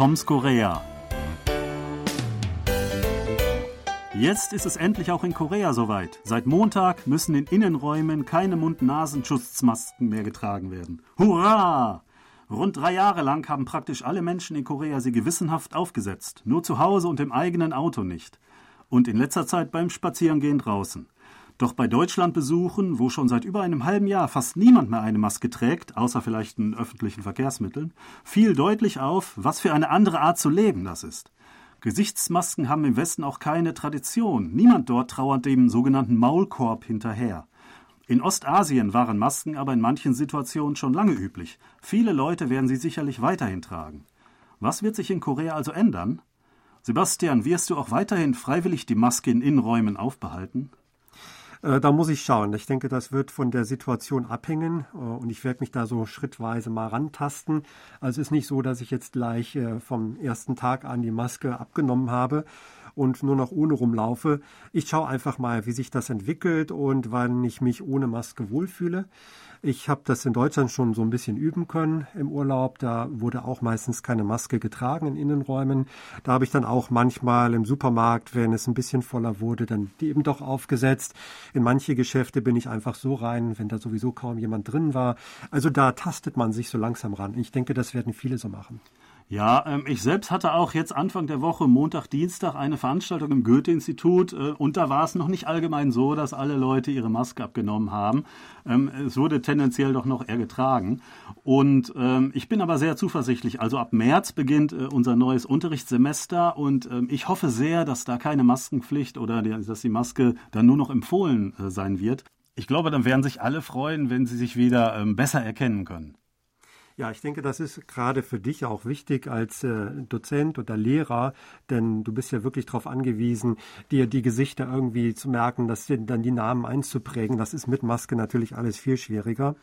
Toms Korea. Jetzt ist es endlich auch in Korea soweit. Seit Montag müssen in Innenräumen keine Mund-Nasen-Schutzmasken mehr getragen werden. Hurra! Rund drei Jahre lang haben praktisch alle Menschen in Korea sie gewissenhaft aufgesetzt. Nur zu Hause und im eigenen Auto nicht. Und in letzter Zeit beim Spazierengehen draußen. Doch bei Deutschlandbesuchen, wo schon seit über einem halben Jahr fast niemand mehr eine Maske trägt, außer vielleicht in öffentlichen Verkehrsmitteln, fiel deutlich auf, was für eine andere Art zu leben das ist. Gesichtsmasken haben im Westen auch keine Tradition. Niemand dort trauert dem sogenannten Maulkorb hinterher. In Ostasien waren Masken aber in manchen Situationen schon lange üblich. Viele Leute werden sie sicherlich weiterhin tragen. Was wird sich in Korea also ändern? Sebastian, wirst du auch weiterhin freiwillig die Maske in Innenräumen aufbehalten? Äh, da muss ich schauen. Ich denke, das wird von der Situation abhängen äh, und ich werde mich da so schrittweise mal rantasten. Also es ist nicht so, dass ich jetzt gleich äh, vom ersten Tag an die Maske abgenommen habe und nur noch ohne rumlaufe. Ich schaue einfach mal, wie sich das entwickelt und wann ich mich ohne Maske wohlfühle. Ich habe das in Deutschland schon so ein bisschen üben können im Urlaub. Da wurde auch meistens keine Maske getragen in Innenräumen. Da habe ich dann auch manchmal im Supermarkt, wenn es ein bisschen voller wurde, dann die eben doch aufgesetzt. In manche Geschäfte bin ich einfach so rein, wenn da sowieso kaum jemand drin war. Also da tastet man sich so langsam ran. Ich denke, das werden viele so machen. Ja, ähm, ich selbst hatte auch jetzt Anfang der Woche, Montag, Dienstag, eine Veranstaltung im Goethe-Institut äh, und da war es noch nicht allgemein so, dass alle Leute ihre Maske abgenommen haben. Ähm, es wurde tendenziell doch noch eher getragen. Und ähm, ich bin aber sehr zuversichtlich. Also ab März beginnt äh, unser neues Unterrichtssemester und ähm, ich hoffe sehr, dass da keine Maskenpflicht oder die, dass die Maske dann nur noch empfohlen äh, sein wird. Ich glaube, dann werden sich alle freuen, wenn sie sich wieder ähm, besser erkennen können. Ja, ich denke, das ist gerade für dich auch wichtig als äh, Dozent oder Lehrer, denn du bist ja wirklich darauf angewiesen, dir die Gesichter irgendwie zu merken, dass dann die Namen einzuprägen. Das ist mit Maske natürlich alles viel schwieriger.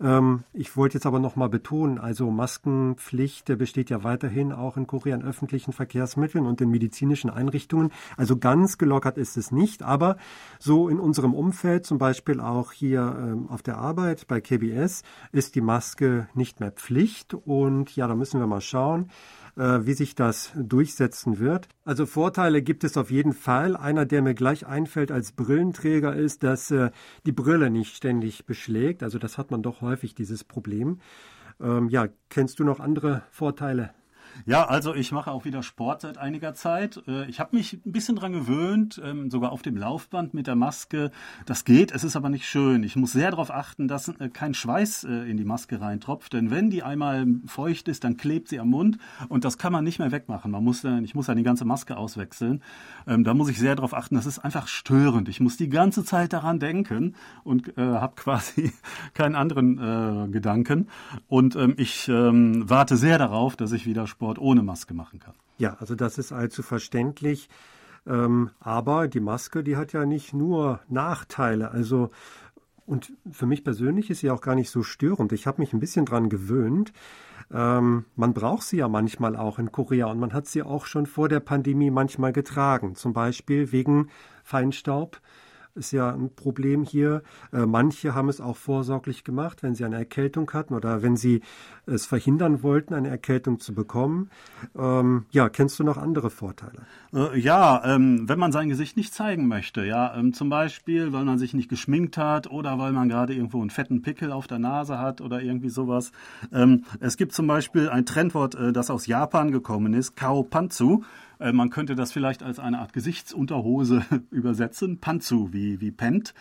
Ähm, ich wollte jetzt aber noch mal betonen, also Maskenpflicht besteht ja weiterhin auch in Korea in öffentlichen Verkehrsmitteln und in medizinischen Einrichtungen. Also ganz gelockert ist es nicht, aber so in unserem Umfeld, zum Beispiel auch hier ähm, auf der Arbeit bei KBS, ist die Maske nicht mehr Pflicht und ja, da müssen wir mal schauen wie sich das durchsetzen wird. Also Vorteile gibt es auf jeden Fall. Einer, der mir gleich einfällt als Brillenträger, ist, dass äh, die Brille nicht ständig beschlägt. Also das hat man doch häufig, dieses Problem. Ähm, ja, kennst du noch andere Vorteile? Ja, also ich mache auch wieder Sport seit einiger Zeit. Äh, ich habe mich ein bisschen dran gewöhnt, ähm, sogar auf dem Laufband mit der Maske. Das geht, es ist aber nicht schön. Ich muss sehr darauf achten, dass äh, kein Schweiß äh, in die Maske reintropft, denn wenn die einmal feucht ist, dann klebt sie am Mund und das kann man nicht mehr wegmachen. Man muss, ich muss dann die ganze Maske auswechseln. Ähm, da muss ich sehr darauf achten. Das ist einfach störend. Ich muss die ganze Zeit daran denken und äh, habe quasi keinen anderen Gedanken. Und ähm, ich warte sehr darauf, dass ich wieder Sport Sport ohne Maske machen kann. Ja, also das ist allzu verständlich. Ähm, aber die Maske, die hat ja nicht nur Nachteile. Also und für mich persönlich ist sie auch gar nicht so störend. Ich habe mich ein bisschen dran gewöhnt. Ähm, man braucht sie ja manchmal auch in Korea und man hat sie auch schon vor der Pandemie manchmal getragen. Zum Beispiel wegen Feinstaub ist ja ein Problem hier. Äh, manche haben es auch vorsorglich gemacht, wenn sie eine Erkältung hatten oder wenn sie es verhindern wollten, eine Erkältung zu bekommen. Ähm, ja, kennst du noch andere Vorteile? Äh, ja, ähm, wenn man sein Gesicht nicht zeigen möchte, ja, ähm, zum Beispiel, weil man sich nicht geschminkt hat oder weil man gerade irgendwo einen fetten Pickel auf der Nase hat oder irgendwie sowas. Ähm, es gibt zum Beispiel ein Trendwort, äh, das aus Japan gekommen ist, Kao Panzu. Äh, man könnte das vielleicht als eine Art Gesichtsunterhose übersetzen, Panzu wie, wie Pent.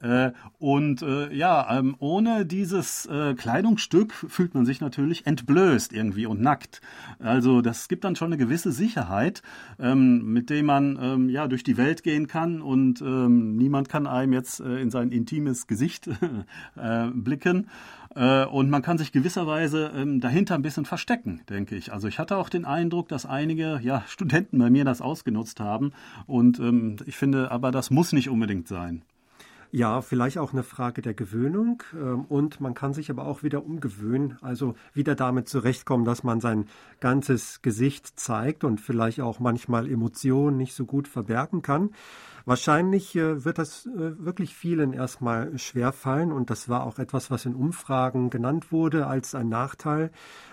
Äh, und äh, ja, ähm, ohne dieses Kleidungsstück fühlt man sich natürlich entblößt irgendwie und nackt. Also das gibt dann schon eine gewisse Sicherheit, ähm, mit dem man ähm, ja durch die Welt gehen kann und niemand kann einem jetzt in sein intimes Gesicht blicken. Äh, und man kann sich gewisserweise ähm, dahinter ein bisschen verstecken, denke ich. Also ich hatte auch den Eindruck, dass einige ja, Studenten bei mir das ausgenutzt haben. Und ähm, ich finde, aber das muss nicht unbedingt sein. Ja, vielleicht auch eine Frage der Gewöhnung ähm, und man kann sich aber auch wieder umgewöhnen, also wieder damit zurechtkommen, dass man sein ganzes Gesicht zeigt und vielleicht auch manchmal Emotionen nicht so gut verbergen kann. Wahrscheinlich äh, wird das äh, wirklich vielen erstmal schwerfallen und das war auch etwas, was in Umfragen genannt wurde als ein Nachteil.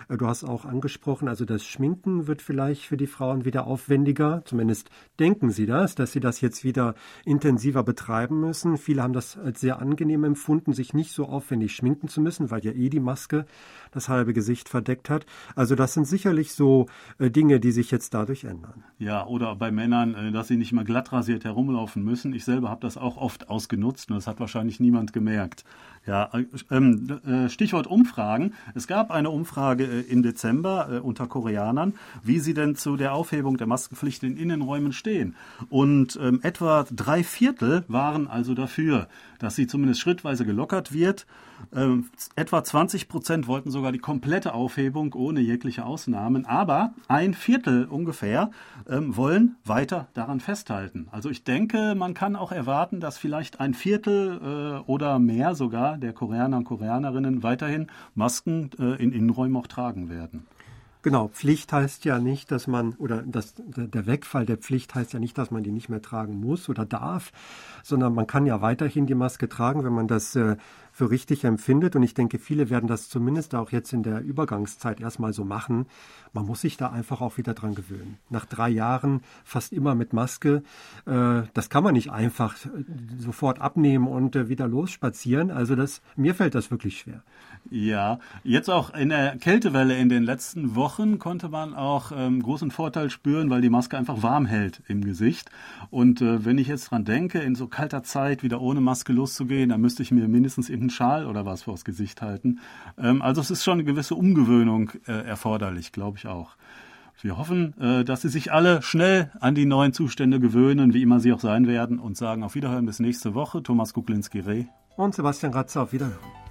Äh, du hast auch angesprochen, also das Schminken wird vielleicht für die Frauen wieder aufwendiger. Zumindest denken sie das, dass sie das jetzt wieder intensiver betreiben müssen. Viele haben das als sehr angenehm empfunden, sich nicht so aufwendig schminken zu müssen, weil ja eh die Maske das halbe Gesicht verdeckt hat. Also das sind sicherlich so äh, Dinge, die sich jetzt dadurch ändern. Ja, oder bei Männern, äh, dass sie nicht mehr glatt rasiert herumlaufen müssen. Ich selber habe das auch oft ausgenutzt und das hat wahrscheinlich niemand gemerkt. Ja, äh, ähm, äh, Stichwort Umfragen. Es gab eine Umfrage im Dezember unter Koreanern, wie sie denn zu der Aufhebung der Maskenpflicht in Innenräumen stehen. Und ähm, etwa drei Viertel waren also dafür, dass sie zumindest schrittweise gelockert wird. Ähm, etwa 20 Prozent wollten sogar die komplette Aufhebung ohne jegliche Ausnahmen. Aber ein Viertel ungefähr ähm, wollen weiter daran festhalten. Also ich denke, man kann auch erwarten, dass vielleicht ein Viertel äh, oder mehr sogar der Koreaner und Koreanerinnen weiterhin Masken äh, in Innenräumen auch tragen werden. Genau, Pflicht heißt ja nicht, dass man, oder das, der Wegfall der Pflicht heißt ja nicht, dass man die nicht mehr tragen muss oder darf, sondern man kann ja weiterhin die Maske tragen, wenn man das äh, für richtig empfindet. Und ich denke, viele werden das zumindest auch jetzt in der Übergangszeit erstmal so machen. Man muss sich da einfach auch wieder dran gewöhnen. Nach drei Jahren fast immer mit Maske, äh, das kann man nicht einfach sofort abnehmen und äh, wieder losspazieren. Also das, mir fällt das wirklich schwer. Ja, jetzt auch in der Kältewelle in den letzten Wochen konnte man auch ähm, großen Vorteil spüren, weil die Maske einfach warm hält im Gesicht. Und äh, wenn ich jetzt dran denke, in so kalter Zeit wieder ohne Maske loszugehen, dann müsste ich mir mindestens irgendeinen Schal oder was vors Gesicht halten. Ähm, also es ist schon eine gewisse Umgewöhnung äh, erforderlich, glaube ich auch. Wir hoffen, äh, dass Sie sich alle schnell an die neuen Zustände gewöhnen, wie immer sie auch sein werden, und sagen auf Wiederhören bis nächste Woche. Thomas Kuklinski-Reh. Und Sebastian Ratzer, auf Wiederhören.